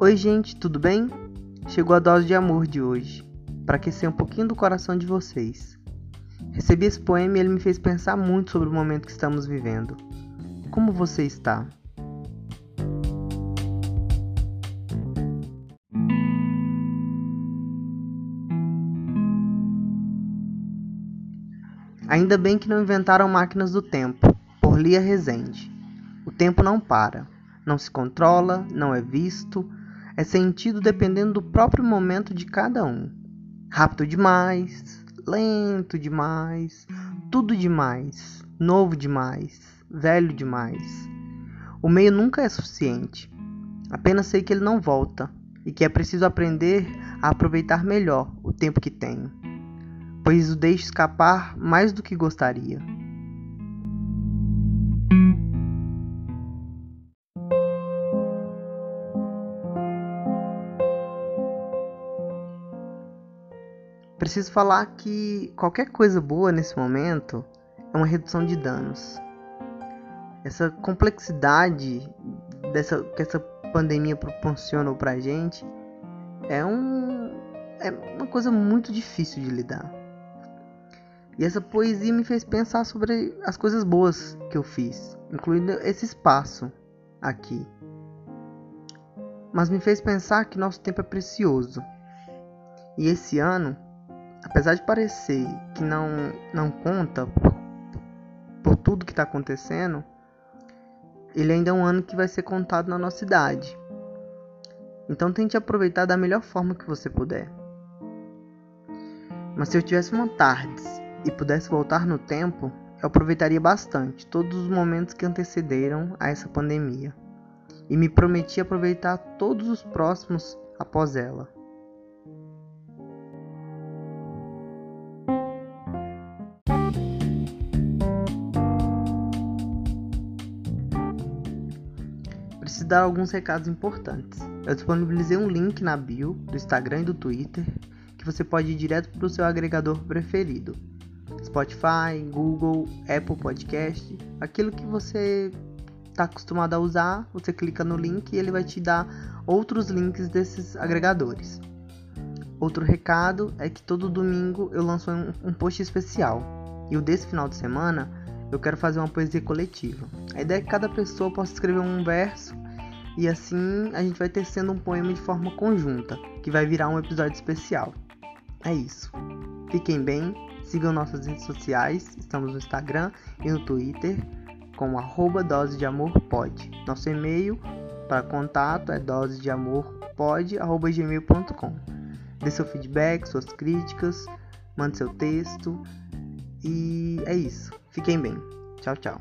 Oi, gente, tudo bem? Chegou a dose de amor de hoje, para aquecer um pouquinho do coração de vocês. Recebi esse poema e ele me fez pensar muito sobre o momento que estamos vivendo. Como você está? Ainda bem que não inventaram máquinas do tempo, por Lia Rezende. O tempo não para, não se controla, não é visto, é sentido dependendo do próprio momento de cada um. Rápido demais, lento demais, tudo demais, novo demais, velho demais. O meio nunca é suficiente. Apenas sei que ele não volta e que é preciso aprender a aproveitar melhor o tempo que tenho pois o deixo escapar mais do que gostaria. Preciso falar que qualquer coisa boa nesse momento é uma redução de danos. Essa complexidade dessa, que essa pandemia proporcionou pra gente é, um, é uma coisa muito difícil de lidar. E essa poesia me fez pensar sobre as coisas boas que eu fiz, incluindo esse espaço aqui. Mas me fez pensar que nosso tempo é precioso. E esse ano, apesar de parecer que não, não conta por, por tudo que está acontecendo, ele ainda é um ano que vai ser contado na nossa idade. Então tente aproveitar da melhor forma que você puder. Mas se eu tivesse uma tarde e pudesse voltar no tempo, eu aproveitaria bastante todos os momentos que antecederam a essa pandemia e me prometi aproveitar todos os próximos após ela. Preciso dar alguns recados importantes. Eu disponibilizei um link na bio do Instagram e do Twitter que você pode ir direto para o seu agregador preferido. Spotify, Google, Apple Podcast, aquilo que você está acostumado a usar, você clica no link e ele vai te dar outros links desses agregadores. Outro recado é que todo domingo eu lanço um, um post especial e o desse final de semana eu quero fazer uma poesia coletiva. A ideia é que cada pessoa possa escrever um verso e assim a gente vai tecendo um poema de forma conjunta, que vai virar um episódio especial. É isso. Fiquem bem Sigam nossas redes sociais, estamos no Instagram e no Twitter com arroba dose de amor pode. Nosso e-mail para contato é dose de amor. Dê seu feedback, suas críticas, mande seu texto e é isso. Fiquem bem. Tchau, tchau.